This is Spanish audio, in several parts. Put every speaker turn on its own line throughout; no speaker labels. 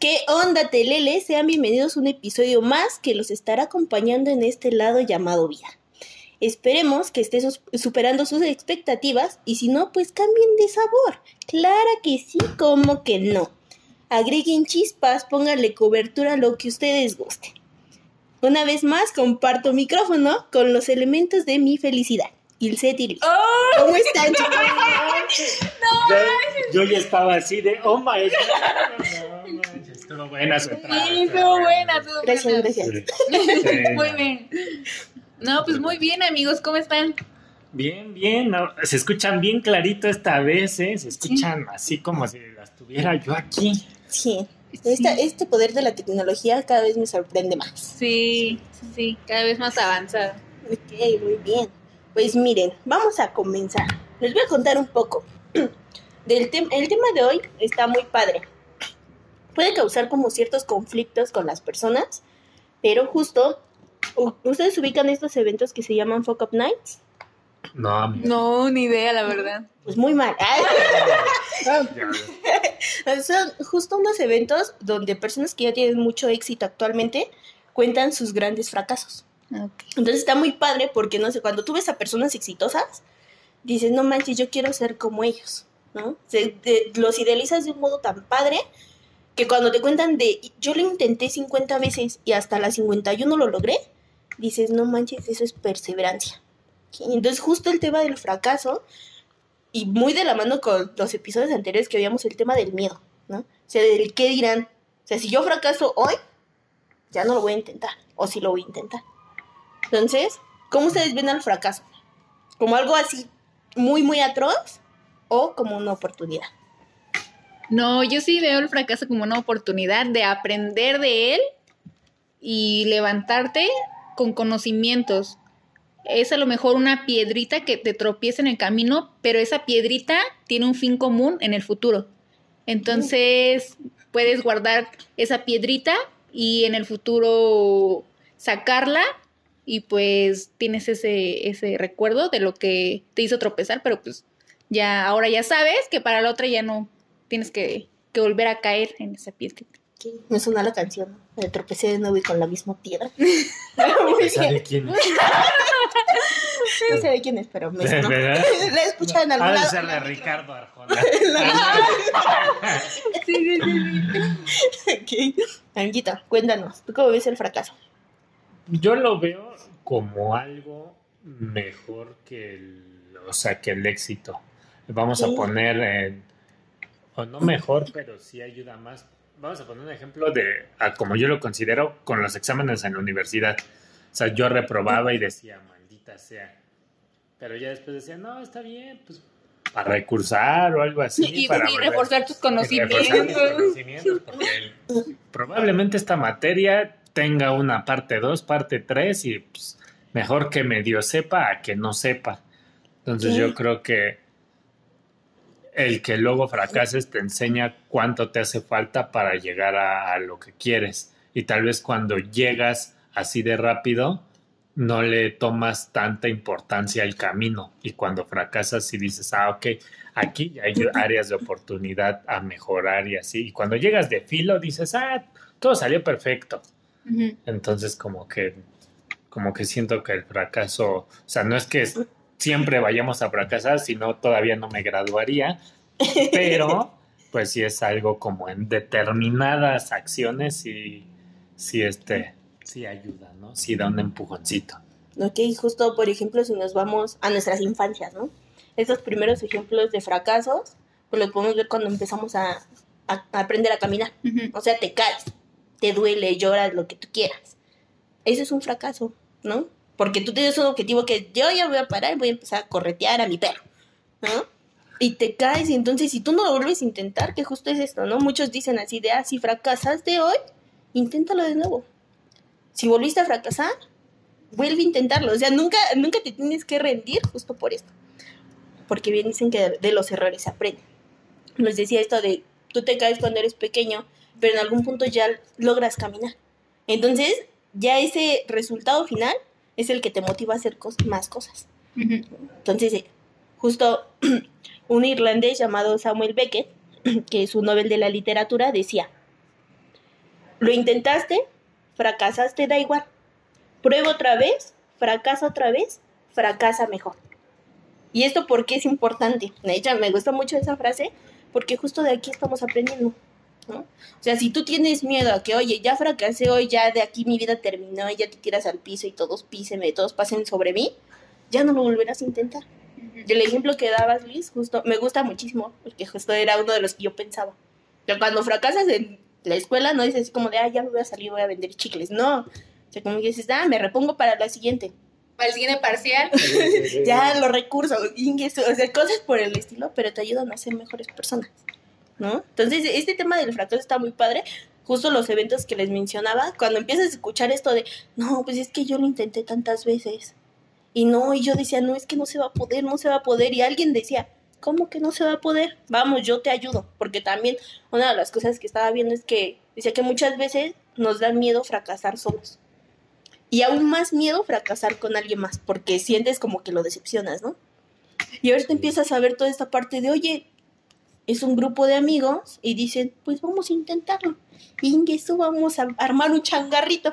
¿Qué onda, Telele? Sean bienvenidos a un episodio más que los estará acompañando en este lado llamado vida. Esperemos que esté superando sus expectativas y si no, pues cambien de sabor. Clara que sí, como que no. Agreguen chispas, pónganle cobertura lo que ustedes gusten. Una vez más, comparto micrófono con los elementos de mi felicidad. Ilse Tiri. ¿Cómo están, chicos?
Yo, yo ya estaba así de, oh my god. No estuvo buena su entrada.
Sí, estuvo buena, estuvo
Gracias,
buena.
gracias.
Sí.
Muy bien. No, pues muy bien, amigos, ¿cómo están?
Bien, bien. no, se escuchan bien clarito esta vez, ¿eh? Se escuchan así como si las tuviera yo aquí.
Sí. Esta-
Sí.
este poder de la tecnología cada vez me sorprende más.
Sí, sí, sí, cada vez más avanzada.
Ok, muy bien. Pues miren, vamos a comenzar. Les voy a contar un poco. Del tem- el tema de hoy está muy padre. Puede causar como ciertos conflictos con las personas, pero justo, ¿ustedes ubican estos eventos que se llaman Fuck Up Nights?
No.
No, ni idea, la verdad.
Pues muy mal. Son justo unos eventos donde personas que ya tienen mucho éxito actualmente cuentan sus grandes fracasos. Entonces está muy padre porque, no sé, cuando tú ves a personas exitosas, dices, no manches, yo quiero ser como ellos, ¿no? Se- los idealizas de un modo tan padre que cuando te cuentan de, yo lo intenté 50 veces y hasta las 51 lo logré, dices, no manches, eso es perseverancia. Entonces justo el tema del fracaso, y muy de la mano con los episodios anteriores que veíamos el tema del miedo, ¿no? O sea, del qué dirán. O sea, si yo fracaso hoy, ya no lo voy a intentar, o si lo voy a intentar. Entonces, ¿cómo ustedes ven al fracaso? ¿Como algo así muy, muy atroz o como una oportunidad?
No, yo sí veo el fracaso como una oportunidad de aprender de él y levantarte con conocimientos. Es a lo mejor una piedrita que te tropieza en el camino, pero esa piedrita tiene un fin común en el futuro. Entonces, puedes guardar esa piedrita y en el futuro sacarla y pues tienes ese, ese recuerdo de lo que te hizo tropezar, pero pues ya ahora ya sabes que para la otra ya no tienes que, que volver a caer en esa piedrita.
Que me suena la canción, ¿no? Me tropecé de nuevo y con la misma piedra.
¿Esa de quién es?
No sé de quién es, pero me sonó.
¿Verdad?
La he escuchado en algún
Ha de
lado.
ser de Ricardo Arjona.
Sí, sí, sí.
Ok. Anguita, cuéntanos, ¿tú cómo ves el fracaso?
Yo lo veo como algo mejor que el, o sea, que el éxito. Vamos a poner en, o no mejor, pero sí ayuda más. Vamos a poner un ejemplo de, a como yo lo considero, con los exámenes en la universidad. O sea, yo reprobaba y decía, maldita sea. Pero ya después decía, no, está bien, pues para recursar o algo así.
Y,
para
y
volver-
reforzar tus
y
conocimientos.
reforzar mis conocimientos, porque probablemente esta materia tenga una parte 2, parte 3 y pues, mejor que medio sepa a que no sepa. Entonces yo creo que el que luego fracases te enseña cuánto te hace falta para llegar a, a lo que quieres. Y tal vez cuando llegas así de rápido, no le tomas tanta importancia al camino. Y cuando fracasas y dices, ah, ok, aquí hay áreas de oportunidad a mejorar y así. Y cuando llegas de filo, dices, ah, todo salió perfecto. Entonces como que, como que siento que el fracaso, o sea, no es que siempre vayamos a fracasar, sino todavía no me graduaría, pero pues sí es algo como en determinadas acciones y sí este, sí ayuda, ¿no? Sí da un empujoncito.
Ok, justo por ejemplo, si nos vamos a nuestras infancias, ¿no? Estos primeros ejemplos de fracasos, pues los podemos ver cuando empezamos a, a- a aprender a caminar.
Ujú.
O sea, te caes, te duele, lloras, lo que tú quieras. Ese es un fracaso, ¿no? Porque tú tienes un objetivo que yo ya voy a parar y voy a empezar a corretear a mi perro, ¿no? Y te caes y entonces si tú no lo vuelves a intentar, que justo es esto, ¿no? Muchos dicen así de, ah, si fracasaste hoy, inténtalo de nuevo. Si volviste a fracasar, vuelve a intentarlo. O sea, nunca, nunca te tienes que rendir justo por esto. Porque bien dicen que de, de los errores se aprende. Les decía esto de, tú te caes cuando eres pequeño, pero en algún punto ya logras caminar. Entonces, ya ese resultado final es el que te motiva a hacer cos- más cosas. Entonces, eh, justo un irlandés llamado Samuel Beckett, que es un Nobel de la literatura, decía, lo intentaste, fracasaste, da igual. Prueba otra vez, fracasa otra vez, fracasa mejor. Y esto porque es importante. De hecho, me gusta mucho esa frase porque justo de aquí estamos aprendiendo. ¿No? O sea, si tú tienes miedo a que, oye, ya fracasé hoy, ya de aquí mi vida terminó, y ya te tiras al piso y todos písenme, todos pasen sobre mí, ya no lo volverás a intentar. Y el ejemplo que dabas, Luis, justo, me gusta muchísimo, porque justo era uno de los que yo pensaba. Pero cuando fracasas en la escuela, no dices así como de, ah, ya me voy a salir, voy a vender chicles. No. O sea, como que dices, ah, me repongo para la siguiente.
Para el siguiente parcial.
ya los recursos, o sea, cosas por el estilo, pero te ayudan a ser mejores personas. ¿No? Entonces, este tema del fracaso está muy padre. Justo los eventos que les mencionaba, cuando empiezas a escuchar esto de, no, pues es que yo lo intenté tantas veces. Y no, y yo decía, no, es que no se va a poder, no se va a poder. Y alguien decía, ¿cómo que no se va a poder? Vamos, yo te ayudo. Porque también una de las cosas que estaba viendo es que decía que muchas veces nos da miedo fracasar solos. Y aún más miedo fracasar con alguien más, porque sientes como que lo decepcionas, ¿no? Y ahorita empiezas a ver toda esta parte de, oye, es un grupo de amigos y dicen, pues vamos a intentarlo. Y eso vamos a armar un changarrito.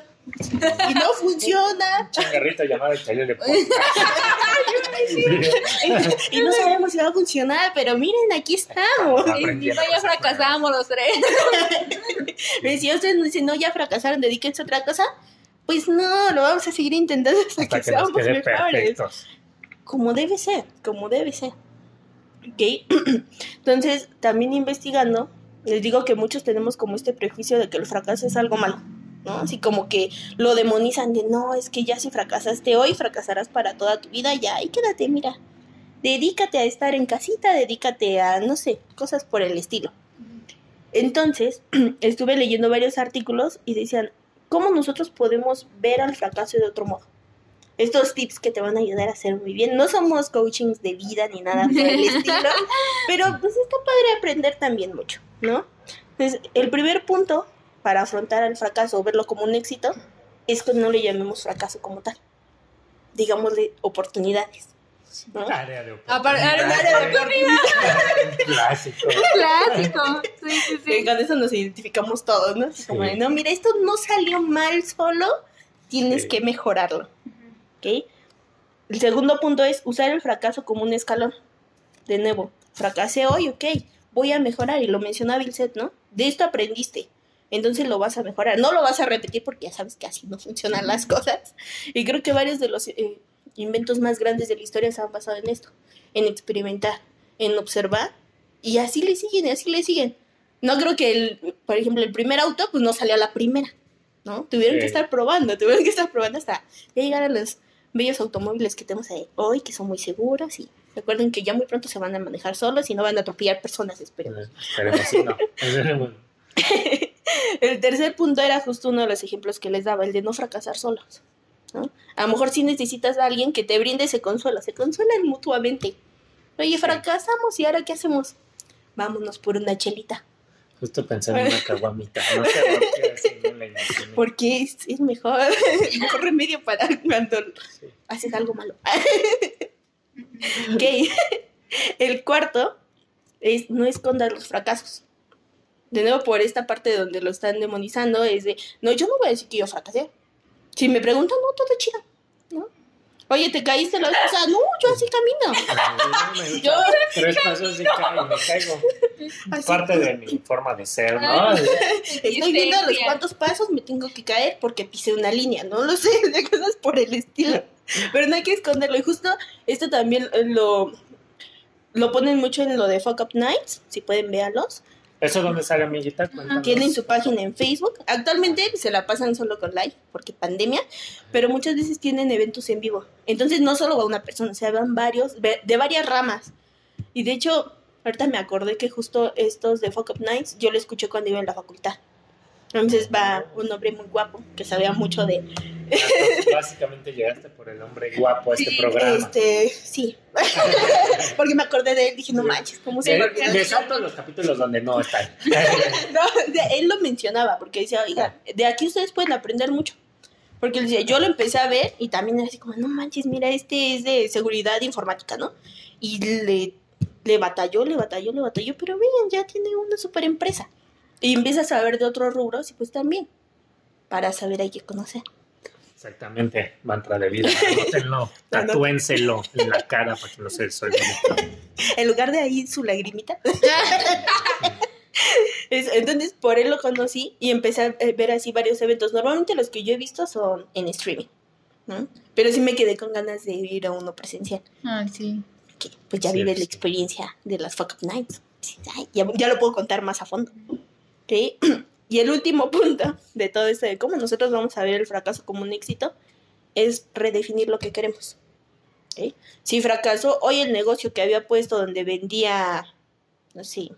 y no funciona.
Changarrito llamado el
y no sabemos si va a funcionar, pero miren, aquí estamos.
Y no, ya fracasamos los tres.
si ustedes dicen, no, ya fracasaron, dedíquense a otra cosa, pues no, lo vamos a seguir intentando hasta, que, seamos mejores. Como debe ser, como debe ser. ¿Ok? Entonces, también investigando, les digo que muchos tenemos como este prejuicio de que el fracaso es algo malo. ¿no? Así como que lo demonizan de no, es que ya si fracasaste hoy, fracasarás para toda tu vida, ya, y quédate, mira. Dedícate a estar en casita, dedícate a, no sé, cosas por el estilo. Entonces, estuve leyendo varios artículos y decían, ¿cómo nosotros podemos ver al fracaso de otro modo? Estos tips que te van a ayudar a hacer muy bien. No somos coachings de vida ni nada por el estilo, pero pues está padre aprender también mucho, ¿no? Entonces, el primer punto para afrontar el fracaso o verlo como un éxito es que no le llamemos fracaso como tal. Digámosle oportunidades. ¿no?
Área de
oportunidad.
Clásico.
Clásico. Sí, sí, sí.
Con eso nos identificamos todos, ¿no? Como de, no, mira, esto no salió mal solo, tienes que mejorarlo. ¿Ok? El segundo punto es usar el fracaso como un escalón. De nuevo, fracasé hoy, ok, voy a mejorar. Y lo mencionaba Vilset, ¿no? De esto aprendiste entonces lo vas a mejorar. No lo vas a repetir porque ya sabes que así no funcionan las cosas. Y creo que varios de los eh, inventos más grandes de la historia se han basado en esto, en experimentar, en observar, y así le siguen, y así le siguen. No creo que, el, por ejemplo, el primer auto, pues no salió a la primera, ¿no? Tuvieron que estar probando, tuvieron que estar probando hasta llegar a los bellos automóviles que tenemos hoy, que son muy seguros y recuerden que ya muy pronto se van a manejar solos y no van a atropellar personas, esperemos.
Esperemos, sí, no.
el tercer punto era justo uno de los ejemplos que les daba, el de no fracasar solos. ¿no? A lo mejor sí necesitas a alguien que te brinde ese consuelo, se consuelan mutuamente. Oye, fracasamos y ahora ¿qué hacemos? Vámonos por una chelita.
Justo pensando en una caguamita. No sé por qué así no la
Porque es, es mejor. mejor remedio para cuando haces algo malo. ok. El cuarto es no escondas los fracasos de nuevo por esta parte donde lo están demonizando, es de, no, yo no voy a decir que yo fracasé. Si me preguntan, no, todo chido. Oye, ¿te caíste la vez pasada? No, yo así camino.
yo tres pasos y caigo, me caigo. Parte de mi forma de ser, ¿no?
Estoy viendo los cuantos pasos me tengo que caer porque pisé una línea, no lo sé, de cosas por el estilo. Pero no hay que esconderlo. Y justo esto también lo, lo ponen mucho en lo de Fuck Up Nights, si pueden verlos
¿Eso dónde sale, amiguita?
Tienen su página en Facebook. Actualmente se la pasan solo con live, porque pandemia, pero muchas veces tienen eventos en vivo. Entonces no solo va una persona, se van varios, de varias ramas. Y de hecho, ahorita me acordé que justo estos de Fuck Up Nights, yo lo escuché cuando iba en la facultad. Entonces va un hombre muy guapo, que sabía mucho de...
Básicamente llegaste por el hombre guapo a este programa.
Este, sí. Porque me acordé de él, dije, no manches, ¿cómo se
me Me salto los capítulos donde no están.
no, él lo mencionaba, porque decía, oiga, de aquí ustedes pueden aprender mucho. Porque él decía, yo lo empecé a ver y también era así como, no manches, mira, este es de seguridad informática, ¿no? Y le, le batalló, le batalló, le batalló, pero vean, ya tiene una super empresa. Y empieza a saber de otros rubros y pues también, para saber hay que conocer.
Exactamente, mantra de vida. Anótenlo, tatúenselo en la cara para que no se les
En lugar de ahí su lagrimita. entonces, por él lo conocí y empecé a ver así varios eventos. Normalmente los que yo he visto son en streaming, ¿no? Pero sí me quedé con ganas de ir a uno presencial.
Ah, sí.
pues ya vive la experiencia de las Fuck Up Nights. ya, ya, lo puedo contar más a fondo. ¿Okay? Y el último punto de todo esto de cómo nosotros vamos a ver el fracaso como un éxito es redefinir lo que queremos. Si fracasó hoy el negocio que había puesto donde vendía, no sé,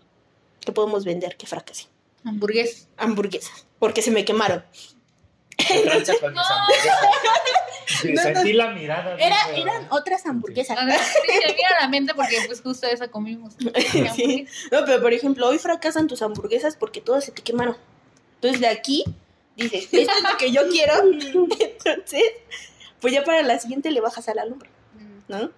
¿qué podemos vender que fracasé?
Hamburguesas.
Hamburguesas, porque se me quemaron.
Sentí la mirada.
eran otras hamburguesas.
Sí, se mira la mente porque pues justo esa comimos.
No, pero por ejemplo, hoy fracasan tus hamburguesas porque todas se te quemaron. Entonces de aquí dices, esto es lo que yo quiero. Entonces, pues ya para la siguiente le bajas a la lumbre, ¿no?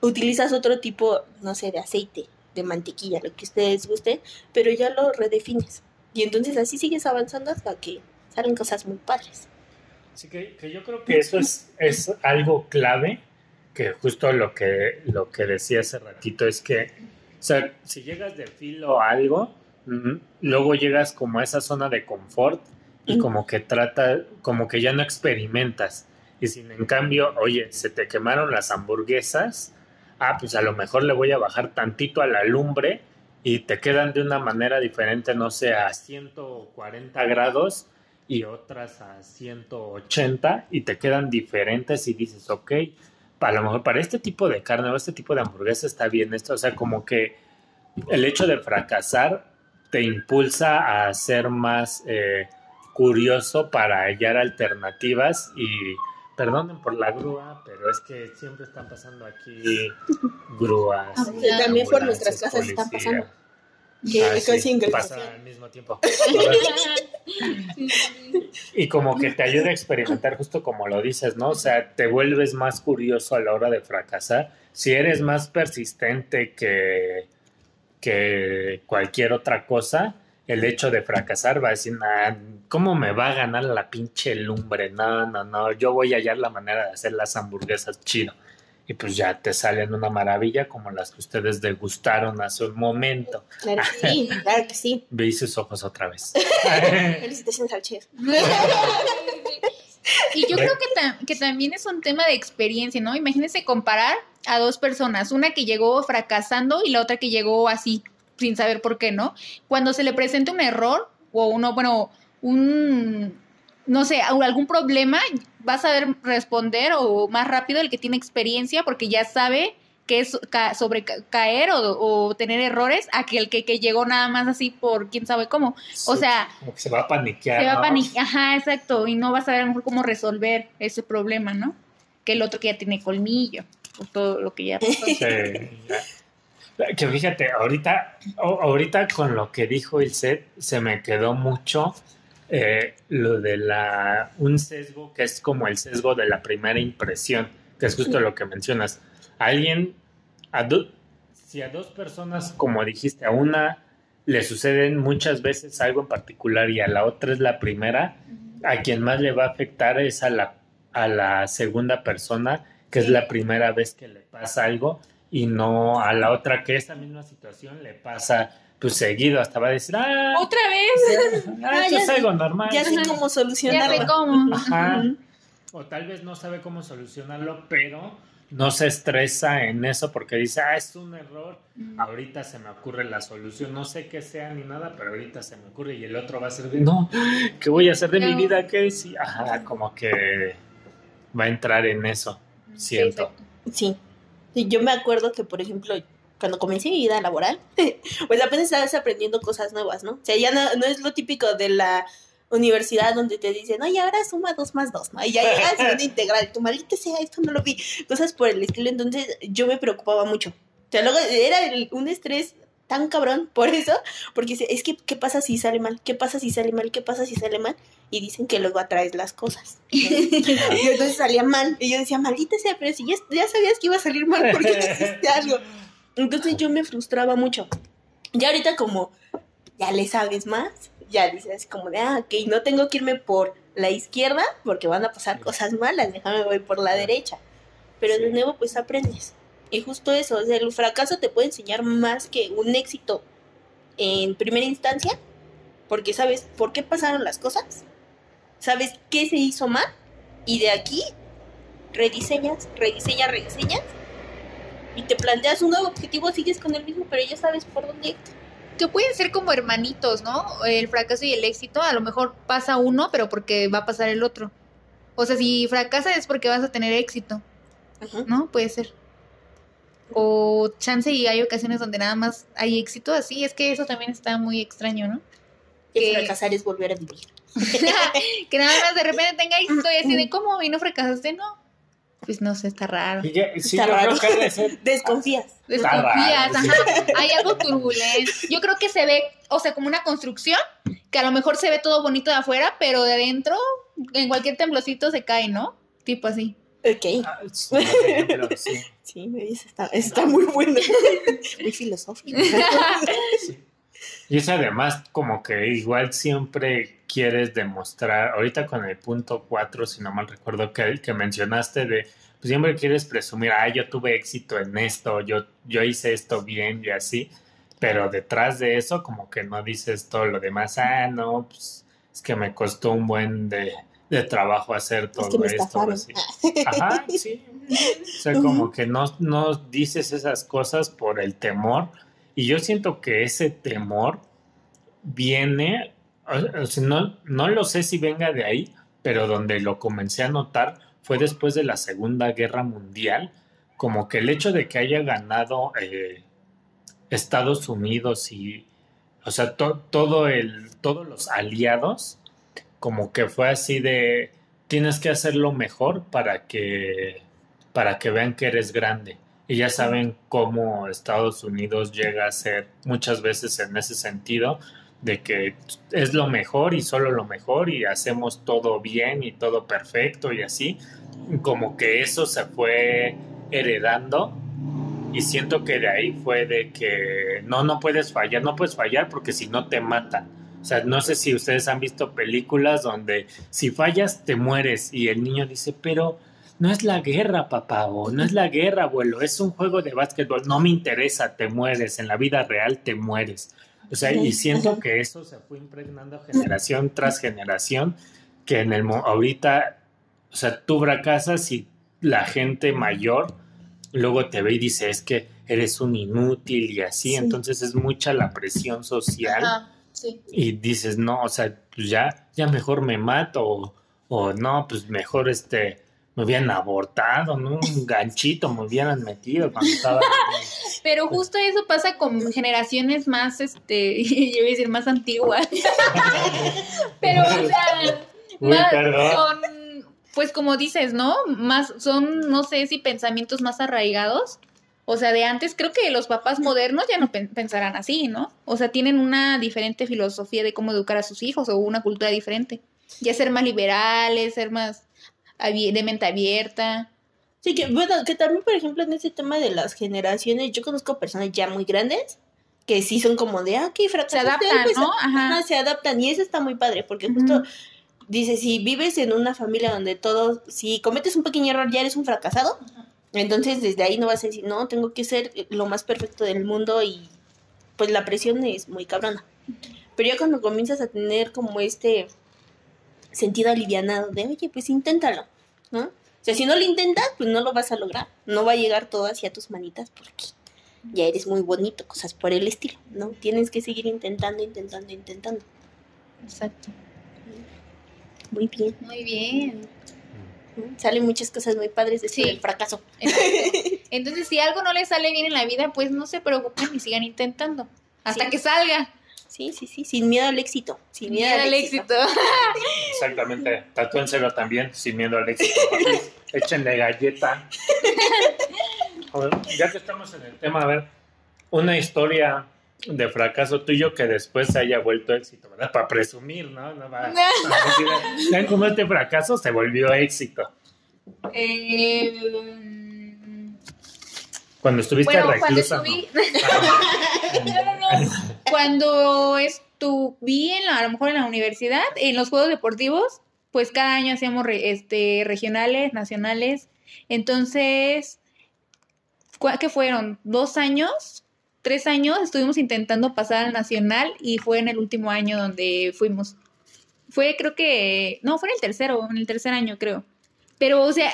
Utilizas otro tipo, no sé, de aceite, de mantequilla, lo que ustedes guste, pero ya lo redefines. Y entonces así sigues avanzando hasta que salen cosas muy padres.
Así que, que yo creo que eso es, es algo clave, que justo lo que, lo que decía hace ratito es que, o sea, si llegas de filo a algo, Luego llegas como a esa zona de confort y como que trata, como que ya no experimentas. Y sin en cambio, oye, se te quemaron las hamburguesas, ah, pues a lo mejor le voy a bajar tantito a la lumbre y te quedan de una manera diferente, no sé, a 140 grados y otras a 180 y te quedan diferentes y dices, ok, a lo mejor para este tipo de carne o este tipo de hamburguesa está bien esto, o sea, como que el hecho de fracasar te impulsa a ser más eh, curioso para hallar alternativas y perdonen por la grúa, pero es que siempre están pasando aquí grúas.
Ah, también por nuestras casas están pasando. Que ah,
sí, pasa al mismo tiempo. y como que te ayuda a experimentar justo como lo dices, ¿no? O sea, te vuelves más curioso a la hora de fracasar. Si eres más persistente que que cualquier otra cosa, el hecho de fracasar va a decir, ¿cómo me va a ganar la pinche lumbre? No, no, no, yo voy a hallar la manera de hacer las hamburguesas chido. Y pues ya te salen una maravilla como las que ustedes degustaron hace un momento.
Claro que sí, claro que sí.
Veí sus ojos otra vez.
Felicitaciones al chef.
Y yo creo que, que también es un tema de experiencia, ¿no? Imagínense comparar a dos personas, una que llegó fracasando y la otra que llegó así, sin saber por qué, ¿no? Cuando se le presenta un error o uno, bueno, un, no sé, algún problema, va a saber responder o más rápido el que tiene experiencia porque ya sabe que es sobre caer o, tener errores a que el que, llegó nada más así por quién sabe cómo. O sea...
Como que se va a paniquear.
Se va a paniquear, ajá, exacto, y no va a saber a lo mejor cómo resolver ese problema, ¿no? Que el otro que ya tiene colmillo todo lo que ya pasó.
Que fíjate, ahorita, ahorita con lo que dijo el set, se me quedó mucho eh, lo de la un sesgo que es como el sesgo de la primera impresión, que es justo lo que mencionas. alguien, a si a dos personas, como dijiste, a una le suceden muchas veces algo en particular y a la otra es la primera, a quien más le va a afectar es a la, a la segunda persona que es la primera vez que le pasa algo y no a la otra que esa misma situación le pasa pues seguido, hasta va a decir, ah,
otra vez,
ah, es algo normal.
Ya sé cómo solucionarlo.
Ya sé cómo.
Ajá. O tal vez no sabe cómo solucionarlo, pero no se estresa en eso porque dice, ah, es un error, mm. ahorita se me ocurre la solución, no sé qué sea ni nada, pero ahorita se me ocurre y el otro va a ser de, no, ¿qué voy a hacer de mi vida? ¿Qué? Sí, ajá, como que va a entrar en eso siento.
Sí, sí. Yo me acuerdo que, por ejemplo, cuando comencé mi vida laboral, pues apenas estabas aprendiendo cosas nuevas, ¿no? O sea, ya no, es lo típico de la universidad donde te dicen, y ahora suma dos más dos, ¿no? Y ya llegas a una integral, tu maldita sea, esto no lo vi, cosas por el estilo, entonces yo me preocupaba mucho. O sea, luego era un estrés tan cabrón por eso, porque es que, ¿qué pasa si sale mal? ¿Qué pasa si sale mal? ¿Qué pasa si sale mal? Y dicen que luego atraes las cosas. y entonces salía mal. Y yo decía, maldita sea, pero si ya, sabías que iba a salir mal porque hiciste algo. Entonces yo me frustraba mucho. Ya ahorita como ya le sabes más, ya dices como de, ah, ok, no tengo que irme por la izquierda porque van a pasar cosas malas, déjame voy por la derecha. Pero de nuevo pues aprendes. Y justo eso, o sea, el fracaso te puede enseñar más que un éxito en primera instancia, porque sabes por qué pasaron las cosas, sabes qué se hizo mal, y de aquí rediseñas, rediseñas, rediseñas, y te planteas un nuevo objetivo, sigues con el mismo, pero ya sabes por dónde ir.
Que pueden ser como hermanitos, ¿no? El fracaso y el éxito, a lo mejor pasa uno, pero porque va a pasar el otro. O sea, si fracasas es porque vas a tener éxito, ¿no? Puede ser. O chance y hay ocasiones donde nada más hay éxito así, es que eso también está muy extraño, ¿no?
Que fracasar es volver a vivir.
que nada más de repente tenga éxito y así de cómo y no fracasaste, no. Pues no sé, está raro.
está raro. Desconfías.
Desconfías, ajá. Hay algo turbulento. Yo creo que se ve, o sea, como una construcción, que a lo mejor se ve todo bonito de afuera, pero de adentro, en cualquier temblocito se cae, ¿no? Tipo así.
Ok. Ah, sí, sí. está, está muy bueno. muy filosófico.
Y es además como que igual siempre quieres demostrar, ahorita con el punto 4, si no mal recuerdo que, que mencionaste de, pues siempre quieres presumir, ah, yo tuve éxito en esto, yo, yo hice esto bien y así, pero detrás de eso como que no dices todo lo demás, ah, no, pues es que me costó un buen de, de trabajo hacer todo esto. Así. Ajá, sí. O sea, como que no, no dices esas cosas por el temor. Y yo siento que ese temor viene, no, no lo sé si venga de ahí, pero donde lo comencé a notar fue después de la Segunda Guerra Mundial, como que el hecho de que haya ganado eh, Estados Unidos y, o sea, todo el, todos los aliados, como que fue así de tienes que hacerlo mejor para que para que vean que eres grande y ya saben cómo Estados Unidos llega a ser muchas veces en ese sentido de que es lo mejor y solo lo mejor y hacemos todo bien y todo perfecto y así como que eso se fue heredando. Y siento que de ahí fue de que no no puedes fallar no puedes fallar porque si no te matan. O sea, no sé si ustedes han visto películas donde si fallas te mueres. Y el niño dice, pero no es la guerra, papá, o no es la guerra, abuelo, es un juego de básquetbol, no me interesa, te mueres, en la vida real te mueres. O sea, y siento que eso se fue impregnando generación tras generación, que en el ahorita, o sea, tú fracasas y la gente mayor luego te ve y dice, es que eres un inútil y así, entonces es mucha la presión social. Y dices, no, o sea, pues ya, ya mejor me mato, o, no, pues mejor este, me hubieran abortado, ¿no? Un ganchito me hubieran metido cuando estaba.
Pero justo eso pasa con generaciones más, este, yo voy a decir más antiguas. Pero, o sea, son, pues como dices, ¿no? Más, son, no sé si pensamientos más arraigados o sea, de antes creo que los papás modernos ya no pensarán así, ¿no? O sea, tienen una diferente filosofía de cómo educar a sus hijos o una cultura diferente. Ya ser más liberales, ser más de mente abierta.
Sí, que bueno, que también, por ejemplo, en ese tema de las generaciones, yo conozco personas ya muy grandes que sí son como de, ah, ok,
Se adaptan, pues, ¿no?
Ajá. se adaptan y eso está muy padre porque justo... Dice, si vives en una familia donde todos, si cometes un pequeño error ya eres un fracasado, entonces desde ahí no vas a decir, no, tengo que ser lo más perfecto del mundo y pues la presión es muy cabrona. Pero ya cuando comienzas a tener como este sentido alivianado de, oye, pues inténtalo, ¿no? O sea, si no lo intentas, pues no lo vas a lograr. No va a llegar todo hacia tus manitas porque ya eres muy bonito, cosas por el estilo, ¿no? Tienes que seguir intentando, intentando, intentando.
Exacto.
Muy bien.
Muy bien.
Salen muchas cosas muy padres de el fracaso.
Entonces, si algo no les sale bien en la vida, pues no se preocupen y sigan intentando. Hasta que salga.
Sí, sí, sí, sin miedo al éxito. Sin miedo, al, éxito.
Exactamente. Tatúenselo también, sin miedo al éxito. Échenle galleta. ya que estamos en el tema, a ver, una historia de fracaso tuyo que después se haya vuelto éxito, ¿verdad? Para presumir, ¿no? no va, ¿Ven cómo este fracaso se volvió éxito?
Eh,
Cuando estuviste
Bueno, cuando
reclusa. ¿no?
No, no, no. Cuando estuve en la, a lo mejor en la universidad, en los juegos deportivos, pues cada año hacíamos re- este, regionales, nacionales. Entonces, ¿cuá- ¿qué fueron? ¿Dos años? ¿Tres años? Estuvimos intentando pasar al nacional y fue en el último año donde fuimos. Fue, creo que, no, fue en el tercero, en el tercer año, creo. Pero, o sea,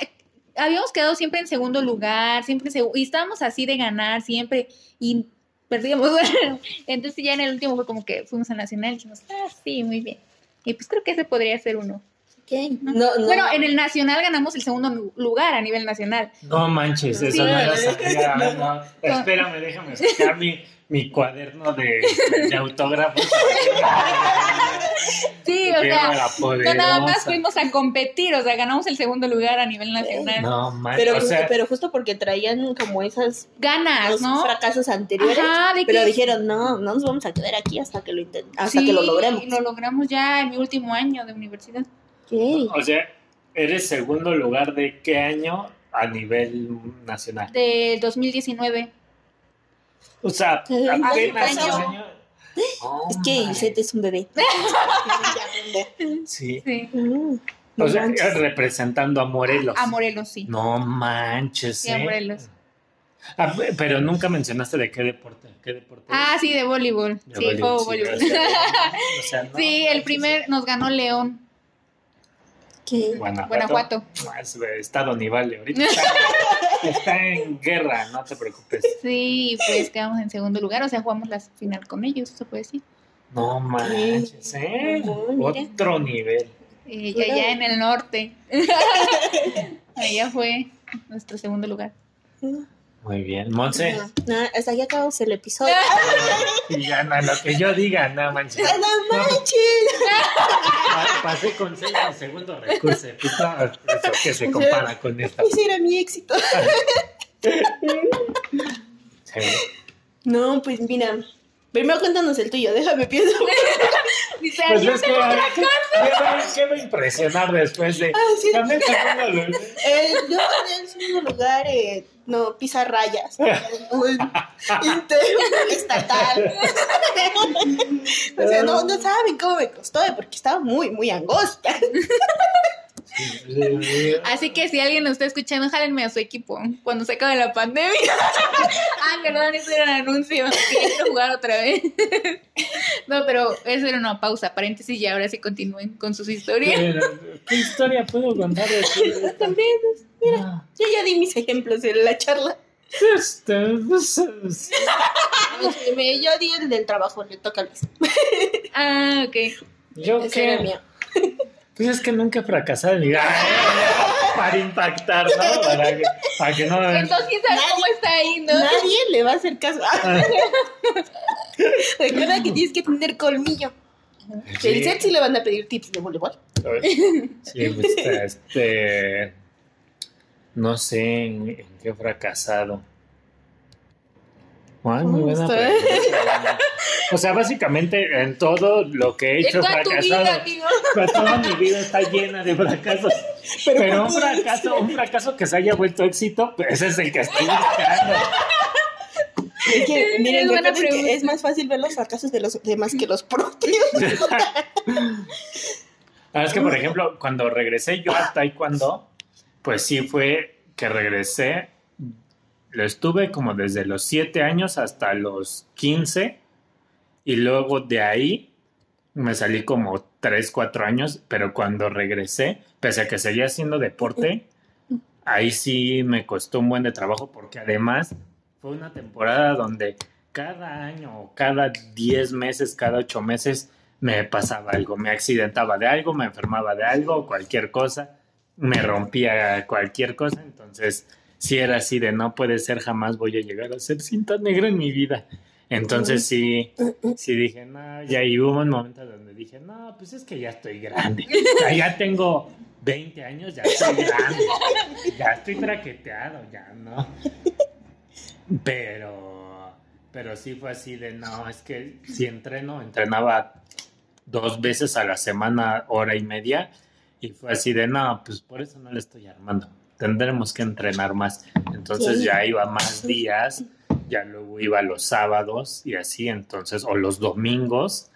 habíamos quedado siempre en segundo lugar, siempre en segu- y estábamos así de ganar siempre y perdíamos. Entonces ya en el último fue como que fuimos al nacional y dijimos, ah, sí, muy bien. Y pues creo que ese podría ser uno.
¿Qué?
¿no?
No, no.
Bueno, en el nacional ganamos el segundo lugar a nivel nacional.
No manches, eso
Sí.
no lo sabía. No, Espérame, déjame sacar mi, mi cuaderno de, de autógrafos.
Sí, o
Qué
sea, no nada más fuimos a competir, o sea, ganamos el segundo lugar a nivel nacional.
No manches,
pero,
o sea,
pero justo porque traían como esas
Ganas, ¿no?
fracasos anteriores.
Ajá, de
pero
que-
dijeron, no, no nos vamos a quedar aquí hasta que lo hasta
Sí,
que lo logremos.
y lo logramos ya en mi último año de universidad.
Ok.
o sea, eres segundo lugar de qué año a nivel nacional.
Del 2019.
O sea, apenas
un año.
año. Oh,
Es que
my.
Isette es un bebé.
Sí.
Sí.
Mm, no
O sea,
manches.
representando a Morelos.
A Morelos, sí.
No manches,
Sí, a
¿eh?
Morelos.
Ah, pero nunca mencionaste de qué deporte. ¿Qué deporte?
Ah, sí, de voleibol.
De
Sí,
voleibol,
juego
sí,
voleibol.
o sea, o sea, no
Sí, el primer nos ganó León,
¿Qué?
Guanajuato.
Guanajuato.
Es Estado ni vale. Ahorita está, está en guerra, no te preocupes.
Sí, pues quedamos en segundo lugar, o sea, jugamos la final con ellos, se puede decir.
No manches, ¿eh?
Mira.
Otro nivel.
Eh, y allá en el norte. Allá fue nuestro segundo lugar.
Muy bien. Monse,
No, no, hasta aquí acabamos el episodio.
y ya no, lo que yo diga, no manches.
¡No manches!
Pa- Pasé con seis segundo recurso. Eso que se compara con esto.
Ese era mi éxito.
Sí.
No, pues mira. Primero cuéntanos el tuyo, déjame pienso.
Dice,
Pues
"Yo
es que, ¿qué, qué va- qué va a impresionar después de...
Ah, sí.
Gané el segundo lugar?
Eh, yo en el segundo lugar, eh, no, pisa rayas. Estatal. o sea, no, no saben cómo me costó, eh, porque estaba muy, muy angosta.
Así que si alguien nos está escuchando, jálenme a su equipo cuando se acabe la pandemia. ah, perdón, eso era un anuncio. Quiero jugar otra vez. no, pero eso era una pausa, paréntesis, y ahora sí continúen con sus historias.
¿Qué, historia puedo contar de
mira,
Ah,
yo ya di mis ejemplos en la charla.
este, pues,
Yo di el del trabajo, le toca a Luis.
Ah, ok.
Yo
Ese era mío.
Pues es que nunca he fracasado en mi vida. Para impactar, ¿no? Para que, para que no...
Entonces, ¿quién sabe cómo está ahí, no?
Nadie le va a hacer caso. Recuerda que tienes que tener colmillo.
Sí.
El set sí le van a pedir tips de voleibol.
Sí, pues, este... No sé en, en qué he fracasado. Ay, muy buena pregunta. O sea, básicamente en todo lo que he hecho he
toda tu vida,
fracasado.
amigo.
Toda mi vida está llena de fracasos. Pero, un fracaso, un fracaso que se haya vuelto éxito, pues, ese es el que estoy buscando.
Es que, miren,
Es
que es más fácil ver los fracasos de los demás que los propios.
Ah, es que, por ejemplo, cuando regresé yo a Taekwondo, pues sí fue que regresé. Lo estuve como desde los 7 años hasta los 15. Y luego de ahí me salí como 3, 4 años. Pero cuando regresé, pese a que seguía haciendo deporte, ahí sí me costó un buen de trabajo porque además fue una temporada donde cada año, cada 10 meses, cada 8 meses, me pasaba algo, me accidentaba de algo, me enfermaba de algo, cualquier cosa, me rompía cualquier cosa, entonces si era así de no puede ser, jamás voy a llegar a ser cinta negra en mi vida. Entonces sí, sí dije, no, ya y hubo un momento donde dije, no, pues es que ya estoy grande, ya, ya tengo 20 años, ya estoy grande, ya estoy traqueteado, ya no. Pero, pero sí fue así de, no, es que si entreno, entrenaba dos veces a la semana, hora y media, y fue así de, no, pues por eso no le estoy armando. tendremos que entrenar más. Entonces
Sí.
ya iba más días, ya luego iba los sábados y así, entonces, o los domingos,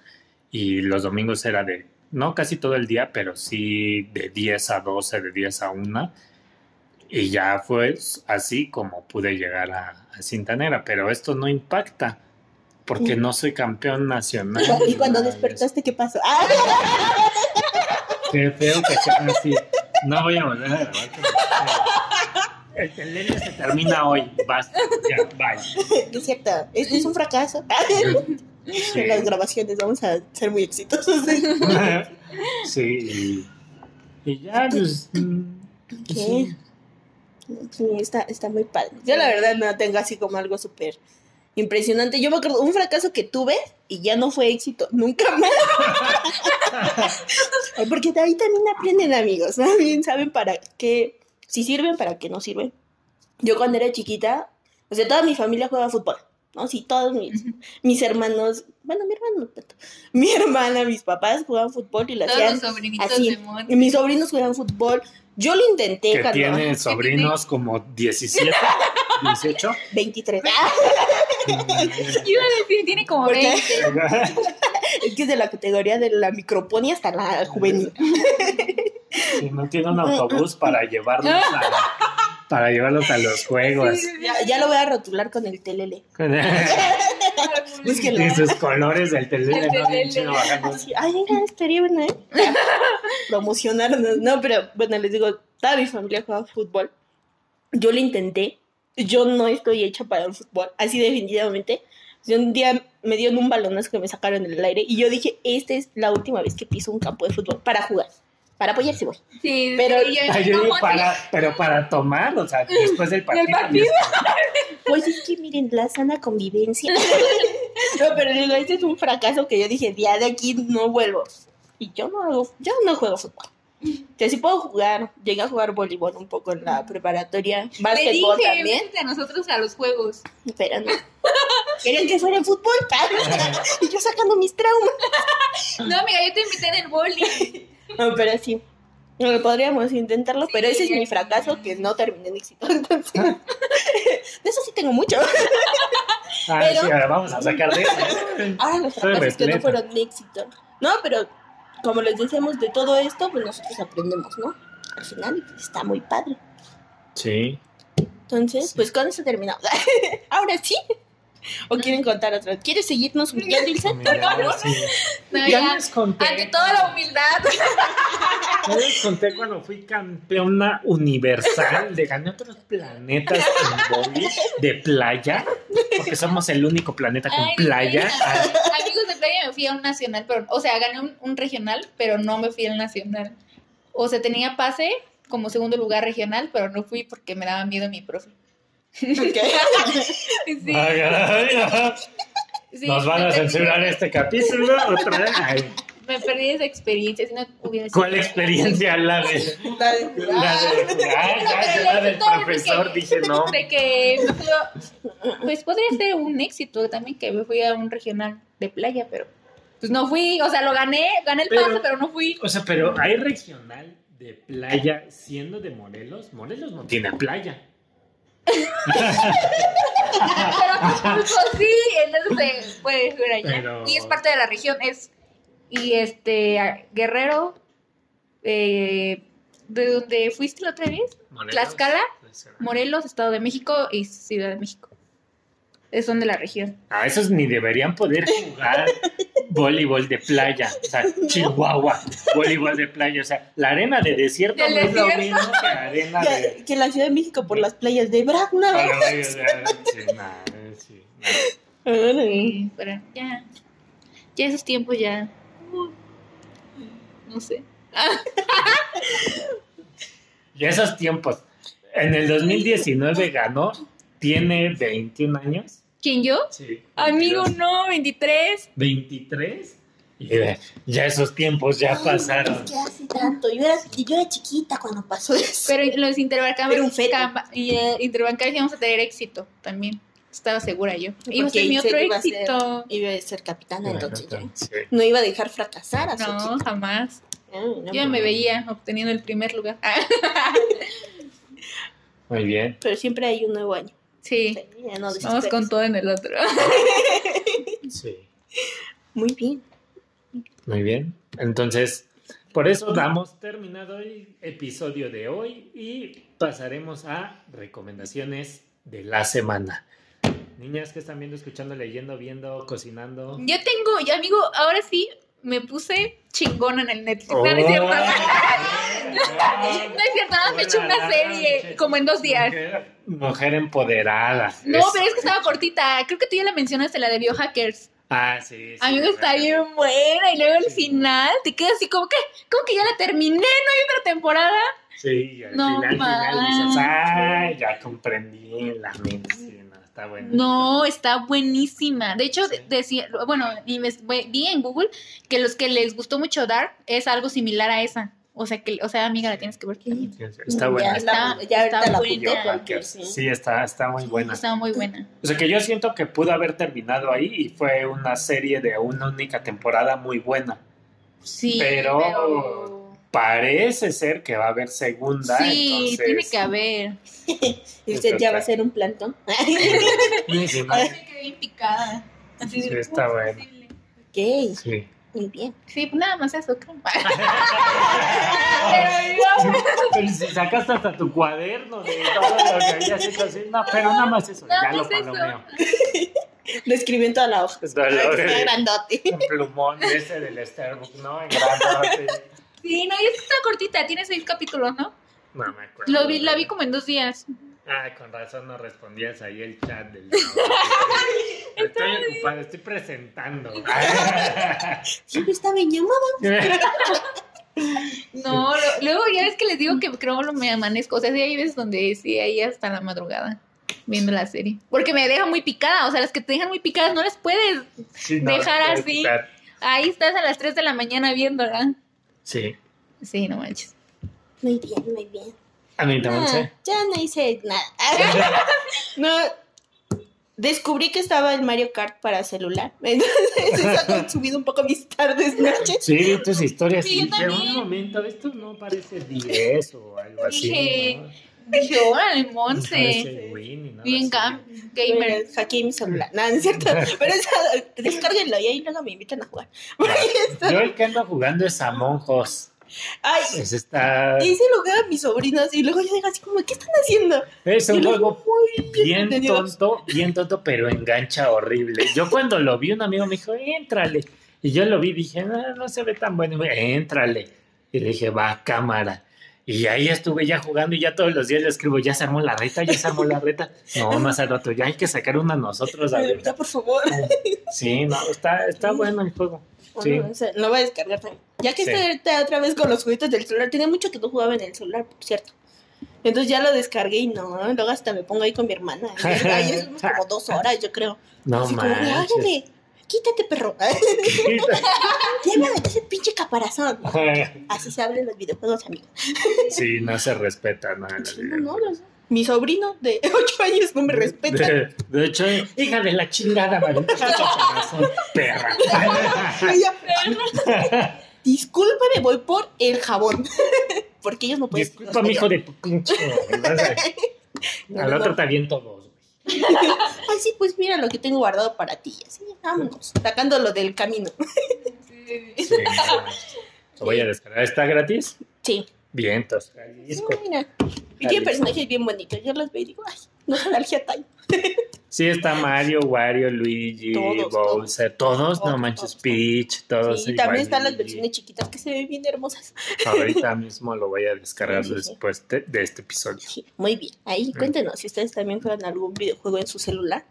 y los domingos era de, no casi todo el día, pero sí de 10 a 12, de 10 a 1. Y ya fue así como pude llegar a, a Cinta Negra, pero esto no impacta porque
Sí.
no soy campeón nacional.
Y cuando despertaste, ¿qué pasó? ¡Ah!
Qué feo que sea así. No voy a volver a grabar. El telele se termina hoy. Basta. Ya, bye.
Es cierto, esto es un fracaso.
Sí.
En las grabaciones vamos a ser muy exitosos.
Sí, y, y ya, pues. mm,
¿Qué?
sí.
Sí, está, está muy padre. Yo la verdad no tengo así como algo súper impresionante. Yo me acuerdo un fracaso que tuve y ya no fue éxito nunca más. Porque de ahí también aprenden amigos, también saben para qué, si sirven, para qué no sirven. Yo cuando era chiquita, o sea, toda mi familia juega fútbol, ¿no? Sí, todos mis, mis hermanos, bueno, mi hermano mi hermana, mis papás jugaban fútbol y
Todos
hacían así. Y mis sobrinos juegan fútbol. Yo lo intenté
Que
cuando...
tiene sobrinos como 17, 18.
23.
Iba a decir, tiene como
¿Por qué?
20.
Es que es de la categoría de la microponía hasta la juvenil.
Y no tiene un autobús para llevarlos a, para llevarlos a los juegos.
Ya, ya lo voy a rotular con el telele. Búsquenlo.
y sus colores del telele,
El
¿no? Bien
telele.
chido bajando.
Así, Ay, mira, estaría bueno, ¿eh? Promocionarnos. No, pero bueno, les digo, toda mi familia juega fútbol. Yo lo intenté. Yo no estoy hecha para el fútbol, así definitivamente. Yo un día me dieron un balonazo que me sacaron en el aire y yo dije, esta es la última vez que piso un campo de fútbol para jugar. Para apoyar si voy.
Sí,
Pero-
yo,
digo,
¿cómo
para, pero para tomar, o sea, después del partido.
partido.
Pues es que miren, la sana convivencia. no, pero digo, este es un fracaso que yo dije, ya de aquí no vuelvo. Y yo no hago, yo no juego fútbol. Sea, sí puedo jugar, llegué a jugar voleibol un poco en la preparatoria,
Le
básquetbol
dije,
también,
vente a nosotros a los juegos.
pero no. Querían que fuera en fútbol, y yo sacando mis traumas.
No, amiga, yo te invité en el boli.
No, pero sí. No, podríamos intentarlo, pero ese es mi fracaso que no terminé en éxito. Entonces, de eso sí tengo mucho.
Ah,
Pero-
sí, ahora vamos a sacar de eso.
Ah, los
Soy
fracasos que no fueron éxito. No, pero como les decíamos de todo esto, pues nosotros aprendemos, ¿no? Al final pues, está muy padre.
Sí.
Entonces, pues con eso terminamos. Ahora sí. ¿O quieren contar otra? ¿Quieres seguirnos humillando, Ilse?
Sí.
No,
Ya
ya.
les conté.
Ante toda la humildad.
Ya les conté cuando fui campeona universal de gané otros planetas en boli de playa, porque somos el único planeta con
Ay,
playa.
sí. Amigos de playa me fui a un nacional, pero, o sea, gané un, un regional, pero no me fui al nacional. O sea, tenía pase como segundo lugar regional, pero no fui porque me daba miedo mi profe.
Ok.
Sí,
ay, ay, ay.
sí,
Nos van a censurar este capítulo otra vez.
Me perdí esa experiencia. Si no hubiera sido-
¿Cuál experiencia? La de. La de. Ay, ya, ya, la del
Todo
profesor,
porque-
dije no.
De que me fui a- Pues podría ser un éxito también que me fui a un regional de playa, pero pues no fui, o sea, lo gané, gané el
Pero-
pase, pero no fui.
O sea, pero hay regional de playa siendo de Morelos. Morelos no tiene playa.
Pero pues, sí, entonces se puede ir allá.
Pero-
Y es parte de la región, es y este Guerrero eh, de donde fuiste la otra vez,
Morelos.
Tlaxcala, Morelos, Estado de México y Ciudad de México. Es son de la región.
Ah, esos ni deberían poder jugar voleibol de playa. O sea, Chihuahua, voleibol de playa. O sea, la arena de desierto no es lo mismo que la arena de.
Que, la Ciudad de México por las playas de Bragna.
Ya, ya esos tiempos ya, no sé.
Y esos tiempos. En el 2019 ganó. Tiene 21 años.
¿Quién yo?
Sí.
Amigo,
22.
no, 23.
23. Y ya esos tiempos ya pasaron.
¿Qué hace tanto? Yo era, yo era chiquita cuando pasó eso.
Pero los interbancarios, y, eh, interbancarios íbamos a tener éxito también. Estaba segura yo. Iba a ser mi otro
iba a ser-
éxito.
Iba a ser capitana, entonces ya.
Sí.
No iba a dejar fracasar a su
No, jamás.
Ay, no,
Yo me veía obteniendo el primer lugar.
Muy bien.
Pero siempre hay un nuevo año.
Sí.
Ya no
Vamos con todo en el otro.
Sí.
Muy bien.
Muy bien. Entonces, por eso damos terminado el episodio de hoy y pasaremos a recomendaciones de la semana. Niñas que están viendo, escuchando, leyendo, viendo, cocinando.
Yo tengo, amigo, ahora sí me puse chingona en el Netflix.
Oh.
No, es cierto. No es cierto, nada me eché una serie como en dos días.
Mujer, mujer empoderada.
No,
Es-
pero es que estaba cortita. Creo que tú ya la mencionaste, la de Biohackers.
Ah, sí. sí,
Amigo, está bien buena. Y luego el final te quedas así como que, como que ya la terminé, no hay otra temporada.
Sí, al
No
final, final dices, ay, ya comprendí la mente. Sí, no, está bueno.
No, está buenísima. De hecho,
Sí.
decía, bueno, vi en Google que los que les gustó mucho Dark es algo similar a esa. O sea, que, o sea, amiga, la tienes que ver.
Está buena.
Ya,
está
ya
está
la
buena.
sí.
Sí, está, está muy buena.
Está muy buena.
O sea que yo siento que pudo haber terminado ahí y fue una serie de una única temporada muy buena.
Sí,
Pero-
pero...
Parece ser que va a haber segunda.
Sí,
entonces,
tiene que haber.
Y usted ya va a ser un plantón.
Sí, sí, no,
Me quedé bien picada. Así
Sí, está
"Uh,
bueno".
posible".
ok,
sí.
muy bien.
Sí, pues nada más eso, creo.
Pero si sacaste hasta tu cuaderno de todo lo que habías hecho así. No, pero nada más eso.
Nada
ya lo
más eso.
palomeo.
Lo escribí en toda la hoja.
Está
sea
bien.
grandote.
Un plumón ese del Starbucks, ¿no? En grandote.
Sí, no, y esta está cortita, tiene seis capítulos, ¿no?
No me acuerdo.
Lo vi, la vi como en dos días.
Ah, con razón no respondías ahí el chat del. Estoy ocupado, estoy presentando.
Siempre estaba llamada.
No, lo- luego ya ves que les digo que creo que me amanezco. O sea, sí hay veces donde sí, ahí hasta la madrugada viendo la serie. Porque me deja muy picada. O sea, las que te dejan muy picadas no las puedes.
Sí, no,
Dejar así.
quitar.
Ahí estás a las 3 de la mañana viéndola.
Sí.
Sí, no manches.
Muy bien, muy bien.
Anita
Ah,
Monse.
ya no hice nada. no. Descubrí que estaba el Mario Kart para celular. Entonces ha consumido un poco mis tardes, noches.
Sí, tus historias.
Sí, yo
Sí, Llegó
también.
un momento, esto no parece 10 o algo así.
Dije,
¿no?
Dije, órale, Monse. Bien gamer.
Hackeé mi celular. Nada, no es cierto. Pero descárguenlo y ahí luego me invitan a jugar.
Yo el que ando jugando es Among Us.
Ay,
Ese está.
y ese lugar a mis sobrinos y luego yo digo así como, ¿qué están haciendo?
Es un juego
muy
bien
entretenidos.
tonto, bien tonto, pero engancha horrible. Yo cuando lo vi, un amigo me dijo, éntrale. Y yo lo vi, dije, no, no se ve tan bueno. Y me, éntrale. Y le dije, va, cámara. Y ahí estuve ya jugando y ya todos los días le escribo, ya se armó la reta, ya se armó la reta. No, más al rato, ya hay que sacar una nosotros. A ver.
Por favor.
Sí, no, está, está bueno el juego. Sí.
Bueno, o sea, lo voy a descargar también. Ya que
Sí.
ahorita otra vez con los juguetes del celular, tenía mucho que no jugaba en el celular, por cierto. Entonces ya lo descargué y no, luego hasta me pongo ahí con mi hermana. Ahí como dos horas, yo creo.
No
Así como,
manches.
"Ándale, quítate, perro. ya me metí ese pinche caparazón. Así se hablan los videojuegos, amigos.
Sí, no se respeta nada.
Sí, no, no, no. Mi sobrino de 8 años no me respeta.
De, de hecho, hija de la chingada, el corazón, perra.
Discúlpame, voy por el jabón. Porque ellos no pueden.
Disculpa, mi hijo de tu pinche. Al otro
no.
te aviento dos, güey.
Ay, sí, pues mira lo que tengo guardado para ti. Así, vámonos, sacándolo del camino.
Sí. Lo voy a descargar. ¿Está gratis?
Sí.
Vientos. Jalisco.
Mira. Y tiene personajes bien bonitos. Yo los veo y digo, ay, no es alergia time.
Sí, está Mario, Wario, Luigi,
Todos,
Bowser, todos, no
Todos,
manches,
todos.
Peach, todos.
Sí, también están las versiones chiquitas que se ven bien hermosas.
Ahorita mismo lo voy a descargar
Sí, sí,
después de, de este episodio.
Muy bien. Ahí cuéntenos si ustedes también juegan algún videojuego en su celular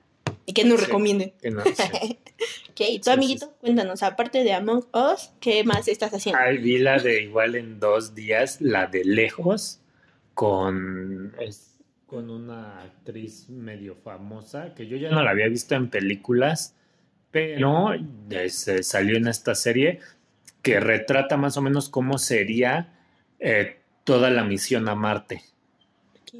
y que nos recomienden.
Que no sé.
Ok, y tú, amiguito, cuéntanos, aparte de Among Us, ¿qué más estás haciendo?
Ay, vi la de igual en dos días, la de lejos, con, es, con una actriz medio famosa, que yo ya no la había visto en películas, pero eh, se salió en esta serie que retrata más o menos cómo sería eh, toda la misión a Marte,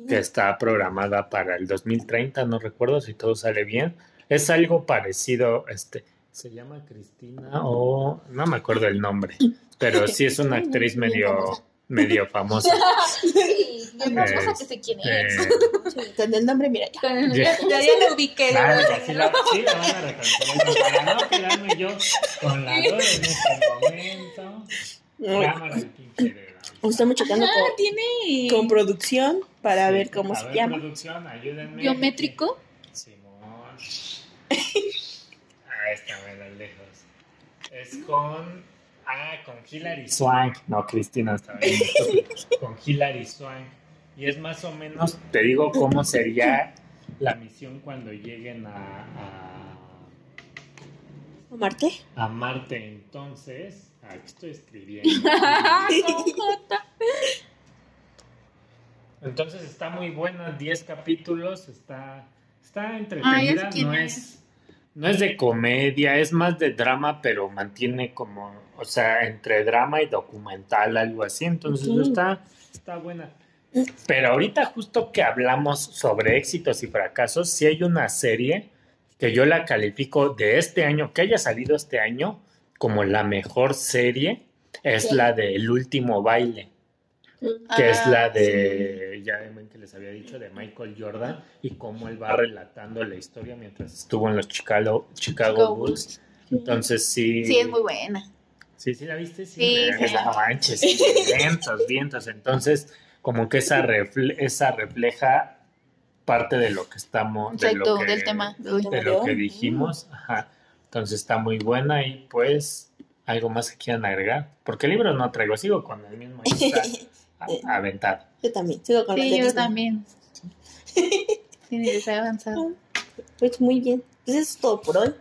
que está programada para el 2030, no recuerdo si todo sale bien. Es algo parecido, este, se llama Cristina o no me acuerdo el nombre, pero sí es una actriz medio medio famosa.
Sí, famosa que sé quién es.
Este,
Con el nombre, mira ya.
Con el-
Ya-
ya, ya lo ubiqué.
Mira, sí la, sí la van a reconocer. Para no quedarme yo con la duda en este momento. Cámara dedo.
Estamos checando
Ah,
con,
tiene
con producción para
Sí,
ver cómo
a
se
ver,
llama.
producción, ayúdenme.
biométrico.
Simón. Ah, está bueno, lejos. Es con. Ah, con Hilary Swank. No, Cristina está bien. con Hilary Swank. Y es más o menos, te digo cómo sería la misión cuando lleguen a, a,
Marte.
a Marte. Entonces, aquí estoy escribiendo. Entonces está muy buena, 10 capítulos, está, está entretenida, no
es.
No es de comedia, es más de drama, pero mantiene como, o sea, entre drama y documental, algo así, entonces está, está buena. Pero ahorita justo que hablamos sobre éxitos y fracasos, sí hay una serie que yo la califico de este año, que haya salido este año, como la mejor serie, es la de El último baile que es
Ah,
la de, ya ven que les había dicho, de Michael Jordan y cómo él va relatando la historia mientras estuvo en los Chicago, Chicago
Chicago
Bulls. Entonces sí.
Sí, es muy buena.
Sí, sí la viste, sí.
Sí, sí.
No manches, vientos, vientos. Entonces, como que esa, refle- esa refleja parte de lo que estamos, de
Exacto,
lo que,
del tema. de hoy.
de lo que dijimos. Ajá. Entonces está muy buena y pues algo más que quieran agregar. Porque el libro no traigo, sigo con el mismo. a- aventado.
Yo también. Sigo con la
Sí, yo
Disney.
también. Sí, ni les he avanzado.
Pues muy bien. Pues eso es todo por hoy.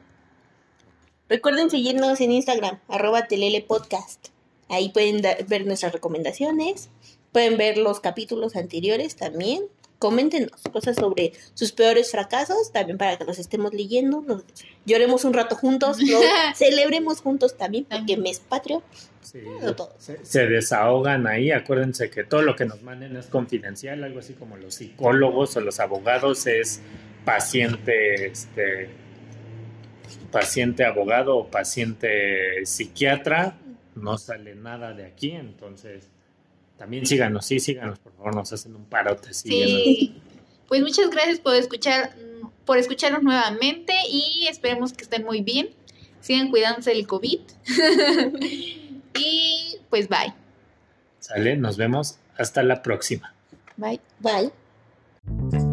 Recuerden seguirnos en Instagram, arroba telele podcast. Ahí pueden ver nuestras recomendaciones. Pueden ver los capítulos anteriores también. Coméntenos cosas sobre sus peores fracasos, también para que los estemos leyendo. Nos lloremos un rato juntos, lo celebremos juntos también, porque mes patrio.
Sí, se, se desahogan ahí. Acuérdense que todo lo que nos manden es confidencial, algo así como los psicólogos o los abogados es paciente, este, paciente abogado o paciente psiquiatra. No sale nada de aquí, entonces también síganos, sí, síganos, por favor, nos hacen un parote.
Sí. Pues muchas gracias por escuchar, por escucharnos nuevamente y esperemos que estén muy bien. Sigan cuidándose del COVID. y pues bye.
Sale, nos vemos hasta la próxima.
Bye.
Bye.